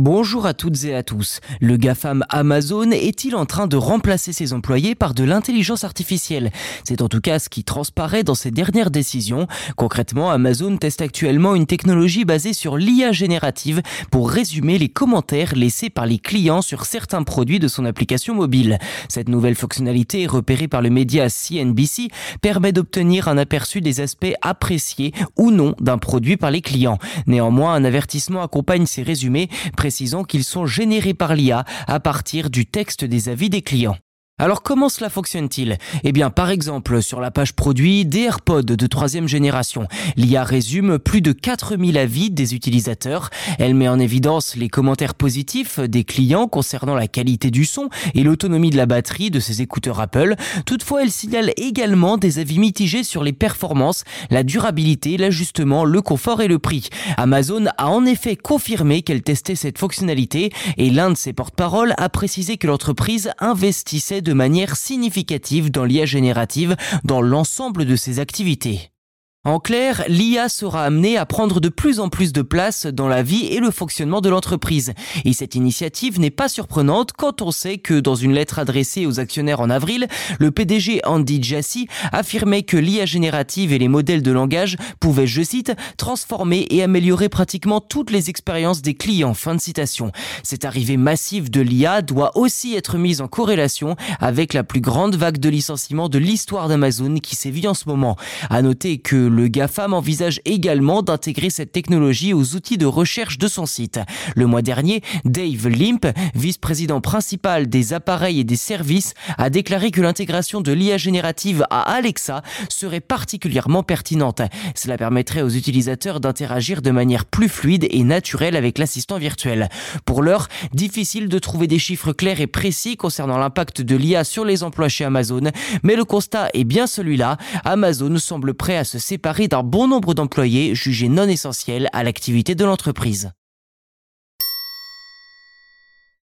Bonjour à toutes et à tous. Le GAFAM Amazon est-il en train de remplacer ses employés par de l'intelligence artificielle? C'est en tout cas ce qui transparaît dans ses dernières décisions. Concrètement, Amazon teste actuellement une technologie basée sur l'IA générative pour résumer les commentaires laissés par les clients sur certains produits de son application mobile. Cette nouvelle fonctionnalité, repérée par le média CNBC, permet d'obtenir un aperçu des aspects appréciés ou non d'un produit par les clients. Néanmoins, un avertissement accompagne ces résumés précisant qu'ils sont générés par l'IA à partir du texte des avis des clients. Alors comment cela fonctionne-t-il? Eh bien par exemple sur la page produit des AirPods de troisième génération, l'IA résume plus de 4000 avis des utilisateurs. Elle met en évidence les commentaires positifs des clients concernant la qualité du son et l'autonomie de la batterie de ses écouteurs Apple. Toutefois, elle signale également des avis mitigés sur les performances, la durabilité, l'ajustement, le confort et le prix. Amazon a en effet confirmé qu'elle testait cette fonctionnalité et l'un de ses porte-paroles a précisé que l'entreprise investissait de de manière significative dans l'IA générative dans l'ensemble de ses activités. En clair, l'IA sera amenée à prendre de plus en plus de place dans la vie et le fonctionnement de l'entreprise. Et cette initiative n'est pas surprenante quand on sait que dans une lettre adressée aux actionnaires en avril, le PDG Andy Jassy affirmait que l'IA générative et les modèles de langage pouvaient, je cite, transformer et améliorer pratiquement toutes les expériences des clients. Fin de citation. Cette arrivée massive de l'IA doit aussi être mise en corrélation avec la plus grande vague de licenciements de l'histoire d'Amazon qui sévit en ce moment. À noter que le GAFAM envisage également d'intégrer cette technologie aux outils de recherche de son site. Le mois dernier, Dave Limp, vice-président principal des appareils et des services, a déclaré que l'intégration de l'IA générative à Alexa serait particulièrement pertinente. Cela permettrait aux utilisateurs d'interagir de manière plus fluide et naturelle avec l'assistant virtuel. Pour l'heure, difficile de trouver des chiffres clairs et précis concernant l'impact de l'IA sur les emplois chez Amazon, mais le constat est bien celui-là. Amazon semble prêt à se séparer d'un bon nombre d'employés jugés non essentiels à l'activité de l'entreprise.